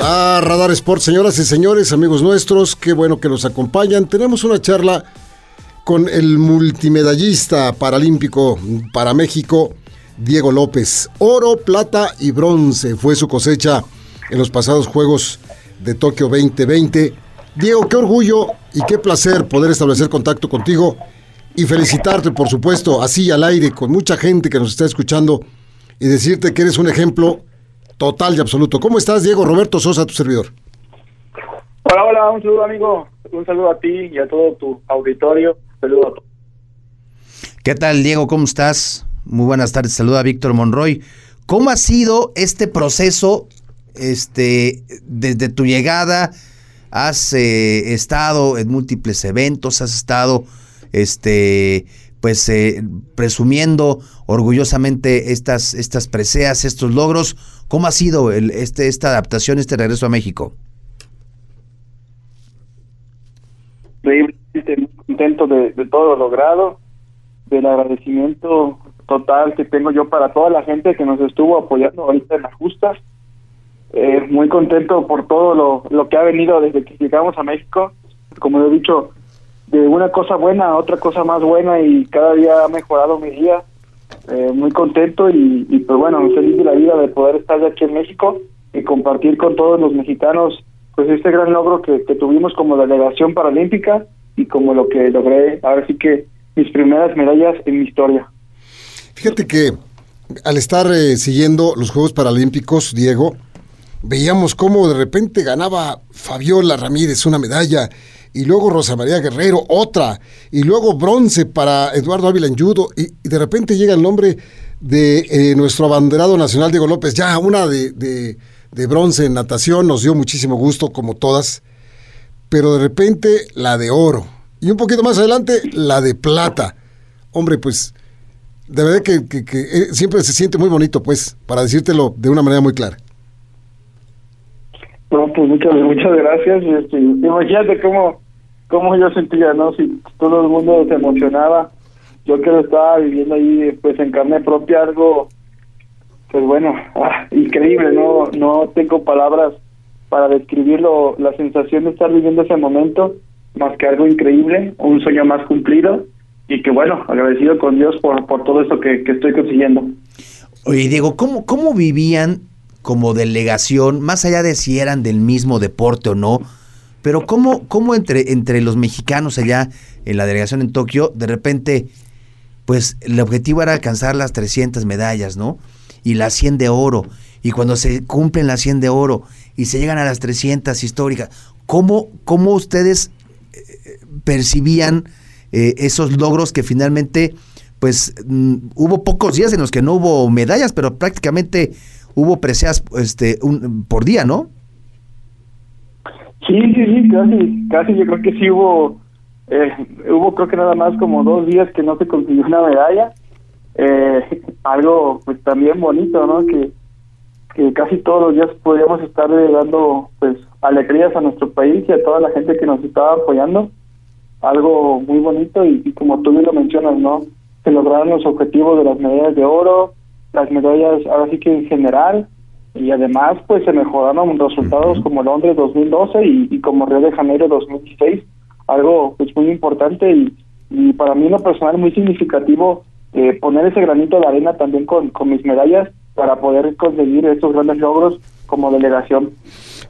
A Radar Sports, señoras y señores, amigos nuestros, qué bueno que nos acompañan. Tenemos una charla con el multimedallista paralímpico para México, Diego López. Oro, plata y bronce fue su cosecha en los pasados Juegos de Tokio 2020. Diego, qué orgullo y qué placer poder establecer contacto contigo y felicitarte, por supuesto, así al aire, con mucha gente que nos está escuchando y decirte que eres un ejemplo total y absoluto. ¿Cómo estás, Diego? Roberto Sosa, tu servidor. Hola, hola, un saludo, amigo. Un saludo a ti y a todo tu auditorio. Saludo a todos. ¿Qué tal, Diego? ¿Cómo estás? Muy buenas tardes. Saluda a Víctor Monroy. ¿Cómo ha sido este proceso este, desde tu llegada? Has eh, estado en múltiples eventos, has estado este, pues, eh, presumiendo orgullosamente estas, estas preseas, estos logros. ¿Cómo ha sido el, este, esta adaptación, este regreso a México? Increíblemente muy contento de, de todo lo logrado, del agradecimiento total que tengo yo para toda la gente que nos estuvo apoyando ahorita en las justas. Eh, muy contento por todo lo, lo que ha venido desde que llegamos a México. Como he dicho, de una cosa buena a otra cosa más buena y cada día ha mejorado mi día. Eh, muy contento y, y, pues bueno, feliz de la vida de poder estar aquí en México y compartir con todos los mexicanos pues este gran logro que, que tuvimos como delegación paralímpica y como lo que logré, ahora sí que mis primeras medallas en mi historia. Fíjate que al estar eh, siguiendo los Juegos Paralímpicos, Diego, veíamos cómo de repente ganaba Fabiola Ramírez una medalla y luego Rosa María Guerrero otra y luego bronce para Eduardo Ávila en y, de repente llega el nombre de eh, nuestro abanderado nacional Diego López, ya una de, de, bronce en natación, nos dio muchísimo gusto como todas, pero de repente la de oro y un poquito más adelante la de plata. Hombre, pues de verdad que, que, que eh, siempre se siente muy bonito, pues, para decírtelo de una manera muy clara. No, pues muchas, muchas gracias. Este, imagínate cómo, cómo yo sentía, ¿no? Si todo el mundo se emocionaba, yo que lo estaba viviendo ahí, pues en carne propia, algo, pues bueno, ah, increíble, no, no tengo palabras para describirlo, la sensación de estar viviendo ese momento, más que algo increíble, un sueño más cumplido, y que bueno, agradecido con Dios por, por todo esto que, que estoy consiguiendo. Oye, Diego, ¿cómo, ¿cómo vivían como delegación, más allá de si eran del mismo deporte o no, pero cómo, cómo entre, entre los mexicanos allá en la delegación en Tokio, de repente, pues el objetivo era alcanzar las 300 medallas, ¿no? Y las 100 de oro. Y cuando se cumplen las 100 de oro y se llegan a las 300 históricas, ¿cómo, cómo ustedes eh, percibían eh, esos logros que finalmente, pues mm, hubo pocos días en los que no hubo medallas, pero prácticamente hubo preseas este, un, por día, ¿no? Sí, sí, sí, casi, casi yo creo que sí hubo, eh, hubo creo que nada más como dos días que no se consiguió una medalla, eh, algo pues también bonito, ¿no? Que, que casi todos los días podíamos estar dando pues alegrías a nuestro país y a toda la gente que nos estaba apoyando, algo muy bonito y, y como tú bien lo mencionas, ¿no? Se lograron los objetivos de las medallas de oro, las medallas ahora sí que en general y además pues se mejoraron resultados como Londres 2012 y, y como Río de Janeiro 2016 algo pues muy importante y, y para mí en lo personal muy significativo eh, poner ese granito de arena también con, con mis medallas para poder conseguir estos grandes logros como delegación.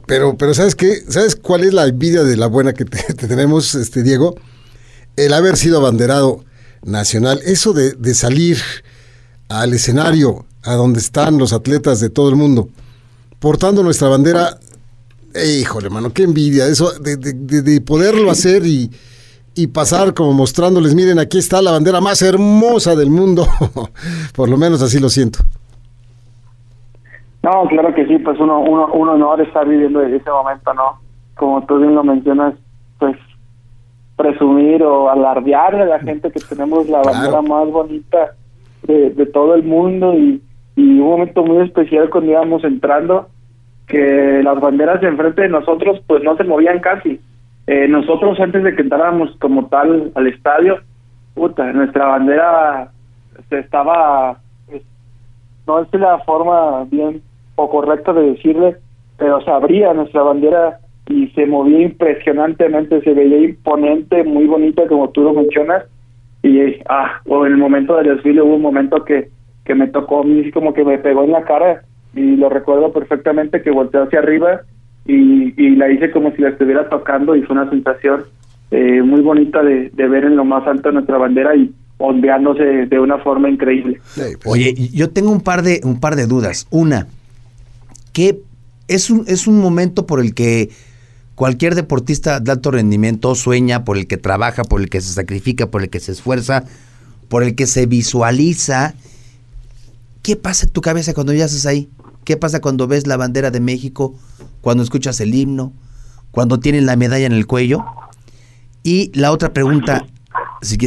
Pero, pero ¿sabes qué? ¿Sabes cuál es la envidia de la buena que te, te tenemos, este Diego? El haber sido abanderado nacional, eso de, de salir al escenario, a donde están los atletas de todo el mundo, portando nuestra bandera. Eh, híjole, mano, qué envidia eso de, de, de, de poderlo hacer y, y pasar como mostrándoles, miren, aquí está la bandera más hermosa del mundo. Por lo menos así lo siento. No, claro que sí, pues uno, uno, un honor estar viviendo ese momento, ¿no? Como tú bien lo mencionas, pues presumir o alardear a la gente que tenemos la bandera más bonita de, todo el mundo y, un momento muy especial cuando íbamos entrando que las banderas de enfrente de nosotros pues no se movían casi. Eh, nosotros antes de que entráramos como tal al estadio, puta, nuestra bandera se estaba, pues, no es la forma bien o correcta de decirle, pero se abría nuestra bandera y se movía impresionantemente, se veía imponente, muy bonita como tú lo mencionas. Y ah, o en el momento del desfile hubo un momento que, que me tocó a mí como que me pegó en la cara y lo recuerdo perfectamente que volteé hacia arriba y, y la hice como si la estuviera tocando y fue una sensación eh, muy bonita de, de ver en lo más alto nuestra bandera y ondeándose de una forma increíble. Oye, yo tengo un par de un par de dudas. Una, que es un es un momento por el que cualquier deportista de alto rendimiento sueña, por el que trabaja, por el que se sacrifica, por el que se esfuerza, por el que se visualiza. ¿Qué pasa en tu cabeza cuando ya estás ahí? ¿Qué pasa cuando ves la bandera de México? Cuando escuchas el himno, cuando tienen la medalla en el cuello. Y la otra pregunta,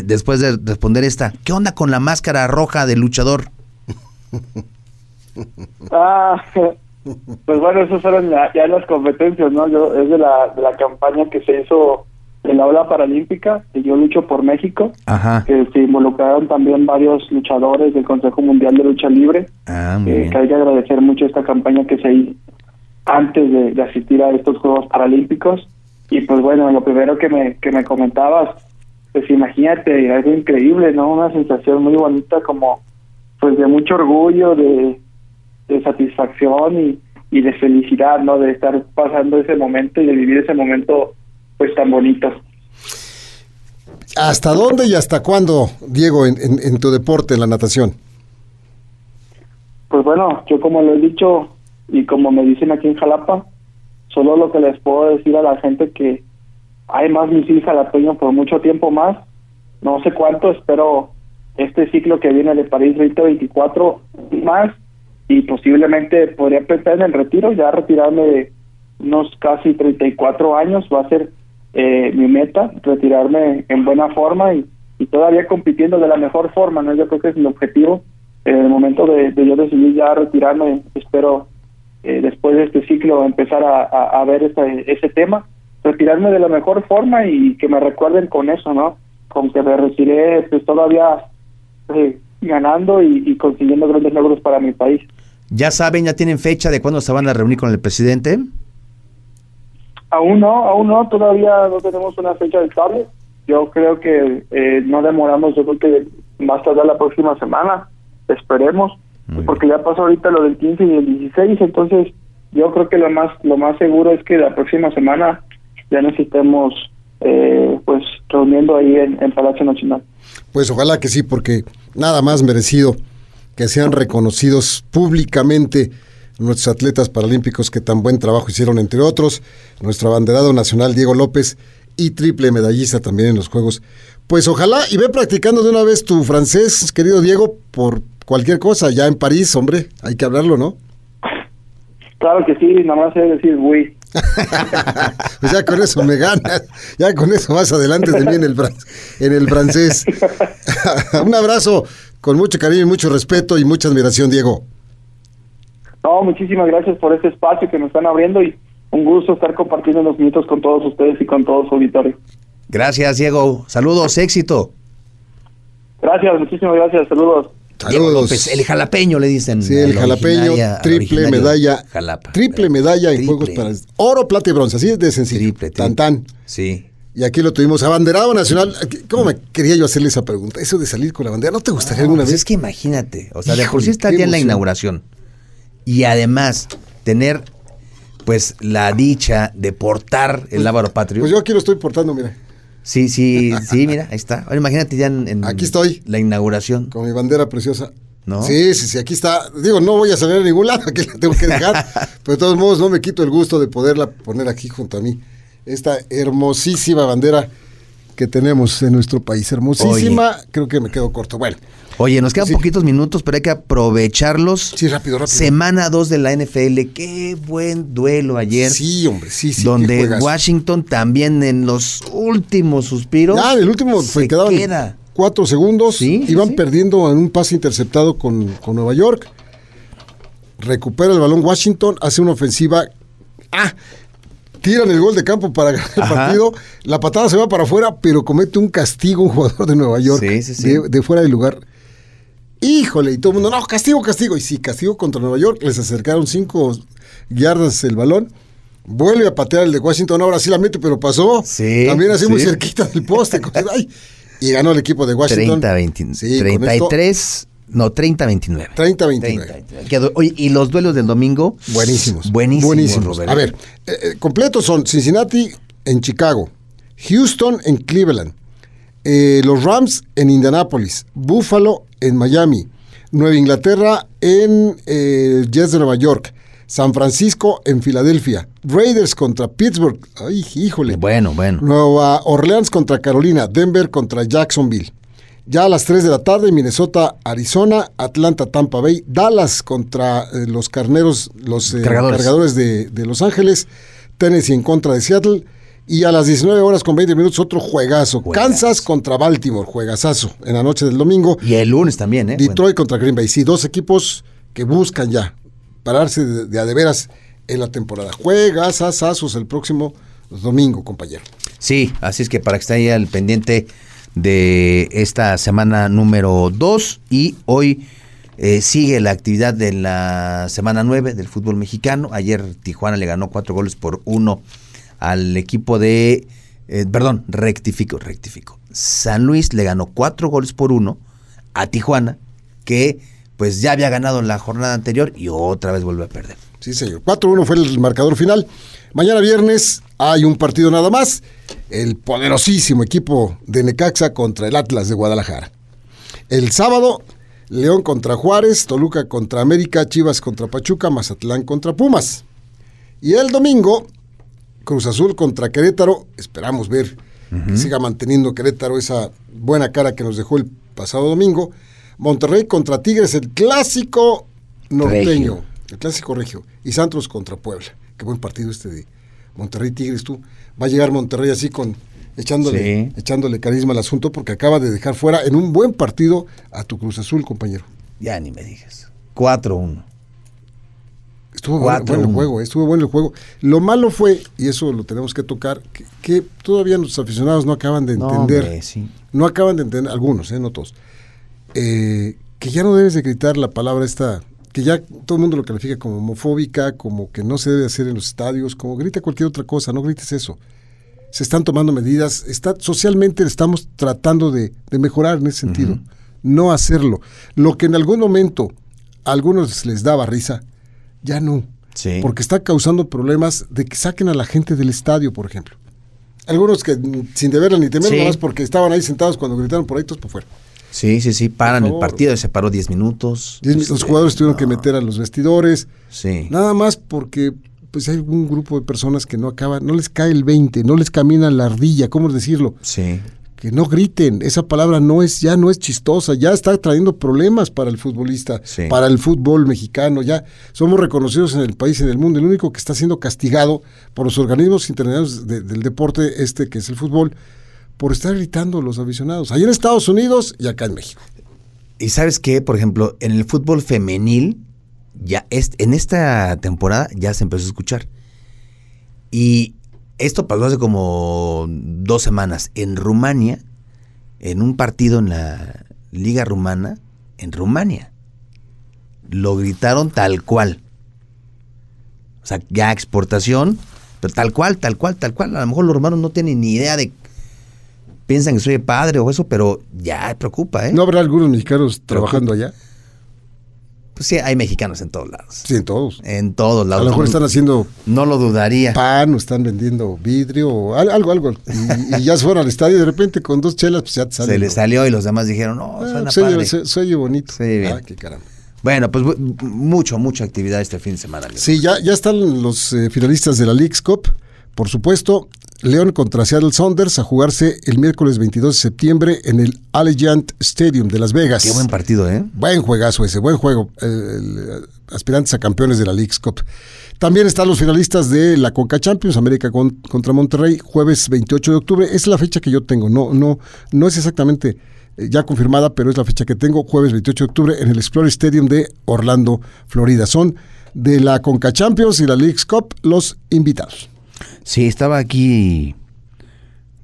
después de responder esta, ¿qué onda con la máscara roja del luchador? Ah, pues bueno, esas fueron ya, ya las competencias, ¿no? Yo, es de la, de la campaña que se hizo en la ola paralímpica, que yo lucho por México, Ajá. que se involucraron también varios luchadores del Consejo Mundial de Lucha Libre, Ah, eh, que hay que agradecer mucho esta campaña que se hizo antes de, de asistir a estos Juegos Paralímpicos. Y pues bueno, lo primero que me, que me comentabas, pues imagínate, algo increíble, ¿no? Una sensación muy bonita como pues de mucho orgullo, de, de satisfacción y, y de felicidad, ¿no? De estar pasando ese momento y de vivir ese momento pues tan bonito. ¿Hasta dónde y hasta cuándo, Diego, en, en- en tu deporte, en la natación? Pues bueno, yo como lo he dicho y como me dicen aquí en Jalapa, solo lo que les puedo decir a la gente que hay más misil jalapeño por mucho tiempo más, no sé cuánto, espero este ciclo que viene de París 2024 más y posiblemente podría pensar en el retiro, ya retirarme de unos casi 34 años, va a ser eh, mi meta, retirarme en buena forma y, todavía compitiendo de la mejor forma, ¿no? Yo creo que es el objetivo. En el momento de, yo decidir ya retirarme, espero eh, después de este ciclo empezar a, ver ese, ese tema, retirarme de la mejor forma y que me recuerden con eso, ¿no? Con que me retiré pues todavía eh, ganando y consiguiendo grandes logros para mi país. ¿Ya saben, ya tienen fecha de cuándo se van a reunir con el presidente? Aún no, aún no, todavía no tenemos una fecha estable. Yo creo que eh, no demoramos, yo creo que más tarde la próxima semana, esperemos, Muy porque ya pasó ahorita lo del 15 y el 16, entonces yo creo que lo más lo más seguro es que la próxima semana ya nos estemos eh, pues reuniendo ahí en, en Palacio Nacional. Pues ojalá que sí, porque nada más merecido que sean reconocidos públicamente nuestros atletas paralímpicos que tan buen trabajo hicieron, entre otros, nuestro abanderado nacional Diego López y triple medallista también en los Juegos. Pues ojalá y ve practicando de una vez tu francés, querido Diego, por cualquier cosa, ya en París, hombre, hay que hablarlo, ¿no? Claro que sí, nada más sé decir oui. Pues ya con eso me ganas, ya con eso más adelante de mí en el, en el francés. Un abrazo con mucho cariño y mucho respeto y mucha admiración, Diego. No, muchísimas gracias por este espacio que nos están abriendo y un gusto estar compartiendo los minutos con todos ustedes y con todo su auditorio. Gracias, Diego. Saludos, éxito. Gracias, muchísimas gracias, saludos. Diego Saludos. López, el jalapeño le dicen. Sí, el al jalapeño, triple medalla. Jalapa. triple medalla en Triple. Juegos para oro, plata y bronce, así es de sencillo. Triple, triple. Tan tan. Sí. Y aquí lo tuvimos, abanderado nacional. ¿Cómo me quería yo hacerle esa pregunta? Eso de salir con la bandera, ¿no te gustaría alguna Pues vez? es que imagínate, o sea, de por sí ya en la inauguración. Y además, tener pues la dicha de portar el lábaro patrio. Pues yo aquí lo estoy portando, mira, Sí, sí, sí, mira, ahí está. Ahora imagínate ya en, en Aquí estoy. la inauguración. con mi bandera preciosa. ¿No? Sí, sí, sí, aquí está. Digo, no voy a salir a ningún lado, aquí la tengo que dejar. pero de todos modos, no me quito el gusto de poderla poner aquí junto a mí. Esta hermosísima bandera que tenemos en nuestro país. Hermosísima, creo que me quedo corto. Bueno, Oye, nos quedan Sí. poquitos minutos, pero hay que aprovecharlos. sí, rápido, rápido. Semana 2 de la NFL. Qué buen duelo ayer. Sí, hombre, sí, sí. donde. Washington también en los últimos suspiros. En el último se se quedaban queda. cuatro segundos. Sí, iban sí. perdiendo en un pase interceptado con, con Nueva York. Recupera el balón Washington, hace una ofensiva. ¡Ah! Tiran el gol de campo para ganar el Ajá. partido. La patada se va para afuera, pero comete un castigo un jugador de Nueva York. Sí, sí, sí. De, de fuera del lugar. Híjole, y todo el mundo, no, castigo, castigo. Y sí, castigo contra Nueva York. Les acercaron cinco yardas el balón. Vuelve a patear el de Washington. Ahora sí la mete, pero pasó. Sí, También así muy cerquita del poste. Ay, y ganó el equipo de Washington. 30, 20, Sí, con esto, 33, no, 30, 29. 30, 29. Quedó- Oye, y los duelos del domingo. Buenísimos. Buenísimos. Buenísimos. A ver, eh, eh, completos son Cincinnati en Chicago, Houston en Cleveland, eh, los Rams en Indianapolis, Buffalo en Miami, Nueva Inglaterra en eh, Jets de Nueva York, San Francisco en Filadelfia, Raiders contra Pittsburgh, ay, híjole. Bueno, bueno. Nueva Orleans contra Carolina, Denver contra Jacksonville. Ya a las 3 de la tarde, Minnesota, Arizona, Atlanta, Tampa Bay, Dallas contra eh, los carneros, los eh, Cargadores. cargadores de, de Los Ángeles, Tennessee en contra de Seattle. Y a las 19 horas con 20 minutos, otro juegazo. Kansas contra Baltimore, juegazazo en la noche del domingo. Y el lunes también, ¿eh? Detroit contra Green Bay. Sí, dos equipos que buscan ya pararse de, de a de veras en la temporada. Juegas asazos el próximo domingo, compañero. Sí, así es que para que esté ahí al pendiente de esta semana número 2 y hoy eh, sigue la actividad de la semana 9 del fútbol mexicano. Ayer Tijuana le ganó cuatro goles por uno al equipo de, eh, perdón, rectifico, rectifico. San Luis le ganó cuatro goles por uno a Tijuana, que pues ya había ganado en la jornada anterior y otra vez vuelve a perder. Sí, señor. 4-1 fue el marcador final. Mañana viernes hay un partido nada más. El poderosísimo equipo de Necaxa contra el Atlas de Guadalajara. El sábado, León contra Juárez, Toluca contra América, Chivas contra Pachuca, Mazatlán contra Pumas. Y el domingo, Cruz Azul contra Querétaro. Esperamos ver que siga manteniendo Querétaro esa buena cara que nos dejó el pasado domingo. Monterrey contra Tigres, el clásico norteño. Regio. El clásico regio. Y Santos contra Puebla. Qué buen partido este de Monterrey Tigres, tú. Va a llegar Monterrey así con echándole, Sí. echándole carisma al asunto porque acaba de dejar fuera en un buen partido a tu Cruz Azul, compañero. Ya ni me digas. 4-1. Estuvo bueno, el juego, eh, estuvo bueno el juego. Lo malo fue, y eso lo tenemos que tocar, que, que todavía nuestros aficionados no acaban de No, entender, hombre, sí. no acaban de entender, algunos, eh, no todos, eh, que ya no debes de gritar la palabra esta, que ya todo el mundo lo califica como homofóbica, como que no se debe hacer en los estadios, como grita cualquier otra cosa, no grites eso. Se están tomando medidas, está, socialmente estamos tratando de, de mejorar en ese sentido, no hacerlo. Lo que en algún momento a algunos les daba risa, ya no. Sí. Porque está causando problemas de que saquen a la gente del estadio, por ejemplo. Algunos que sin deberla ni temer, Sí. nada más porque estaban ahí sentados cuando gritaron por ahí, todos por fuera. Sí, sí, sí, paran el partido, se paró 10 minutos. Diez- los Este, jugadores tuvieron que meter a los vestidores. Sí. Nada más porque pues hay un grupo de personas que no acaban, no les cae el 20, no les camina la ardilla, ¿cómo decirlo? Sí. Que no griten, esa palabra no es, ya no es chistosa, ya está trayendo problemas para el futbolista, Sí. para el fútbol mexicano, ya somos reconocidos en el país y en el mundo. El único que está siendo castigado por los organismos internacionales de- del deporte este que es el fútbol, por estar gritando los aficionados, allá en Estados Unidos y acá en México. Y sabes qué, por ejemplo, en el fútbol femenil, ya es, en esta temporada ya se empezó a escuchar. Y esto pasó hace como dos semanas. En Rumania, en un partido en la Liga Rumana, en Rumania, lo gritaron tal cual. O sea, ya exportación, pero tal cual, tal cual, tal cual. A lo mejor los rumanos no tienen ni idea de... Piensan que soy padre o eso, pero ya preocupa, ¿eh? ¿No habrá algunos mexicanos trabajando allá? Pues sí, hay mexicanos en todos lados. Sí, en todos. En todos A lados. lo mejor están haciendo no lo dudaría. pan o están vendiendo vidrio o al- algo, algo. Y, y ya se fueron al estadio y de repente con dos chelas pues ya te salen. Se le ¿no? salió y los demás dijeron, no, Ah, suena oye- padre. se- se oye bonito. Sí, bien. Ah, qué caramba. Bueno, pues mucho, mucha actividad este fin de semana. amigo. Sí, ya, ya están los eh, finalistas de la League's Cup. Por supuesto, León contra Seattle Saunders a jugarse el miércoles 22 de septiembre en el Allegiant Stadium de Las Vegas. Qué buen partido, ¿eh? Buen juegazo ese, buen juego. eh, aspirantes a campeones de la League's Cup. También están los finalistas de la Conca Champions, América con- contra Monterrey, jueves 28 de octubre. Es la fecha que yo tengo, no, no, no es exactamente eh, ya confirmada, pero es la fecha que tengo, jueves 28 de octubre, en el Explorer Stadium de Orlando, Florida. Son de la Conca Champions y la League's Cup los invitados. Sí, estaba aquí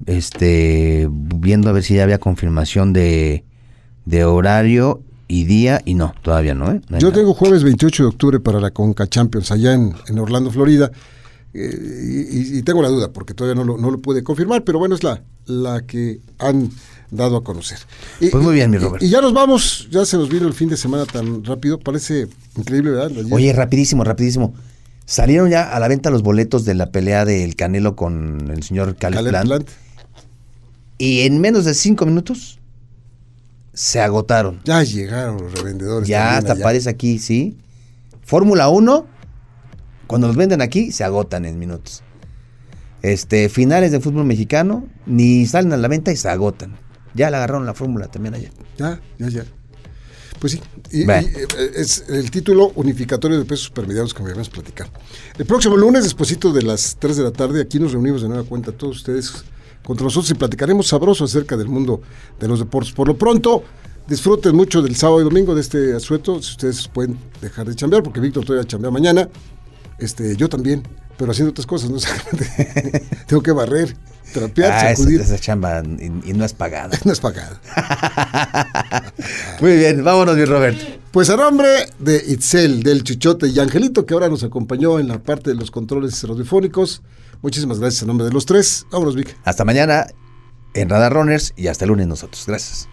este viendo a ver si ya había confirmación de, de horario y día y no, todavía no, ¿eh? No Yo nada. tengo jueves 28 de octubre para la Conca Champions allá en, en Orlando, Florida. eh, y, y tengo la duda porque todavía no lo, no lo pude confirmar, pero bueno, es la, la que han dado a conocer. Y- Pues muy bien, mi y- Robert. Y, ya nos vamos, ya se nos vino el fin de semana tan rápido, parece increíble, ¿verdad? Ayer- Oye, rapidísimo, rapidísimo. Salieron ya a la venta los boletos de la pelea del Canelo con el señor Caleb, Caleb Plant, Plant. y en menos de cinco minutos se agotaron. Ya llegaron los revendedores. Ya hasta allá. aparece aquí, ¿sí? Fórmula 1, cuando los venden aquí, se agotan en minutos. Este, finales de fútbol mexicano, ni salen a la venta y se agotan. Ya le agarraron la fórmula también ayer. Ya, ya, ya. Pues sí, y, eh, es el título unificatorio de pesos supermedianos que habíamos platicado. El próximo lunes, despuesito de las 3 de la tarde, aquí nos reunimos de nueva cuenta todos ustedes contra nosotros y platicaremos sabroso acerca del mundo de los deportes. Por lo pronto, disfruten mucho del sábado y domingo de este asueto, si ustedes pueden dejar de chambear, porque Víctor todavía chambea mañana, este, yo también, pero haciendo otras cosas, ¿no? Tengo que barrer, trapear, Ah, sacudir. esa chamba y, y no es pagada. No es pagado. Muy bien, vámonos, mi Robert. Pues a nombre de Itzel, del Chuchote y Angelito, que ahora nos acompañó en la parte de los controles radiofónicos, muchísimas gracias a nombre de los tres. Vámonos, Vic. Hasta mañana en Radar Runners y hasta el lunes nosotros. Gracias.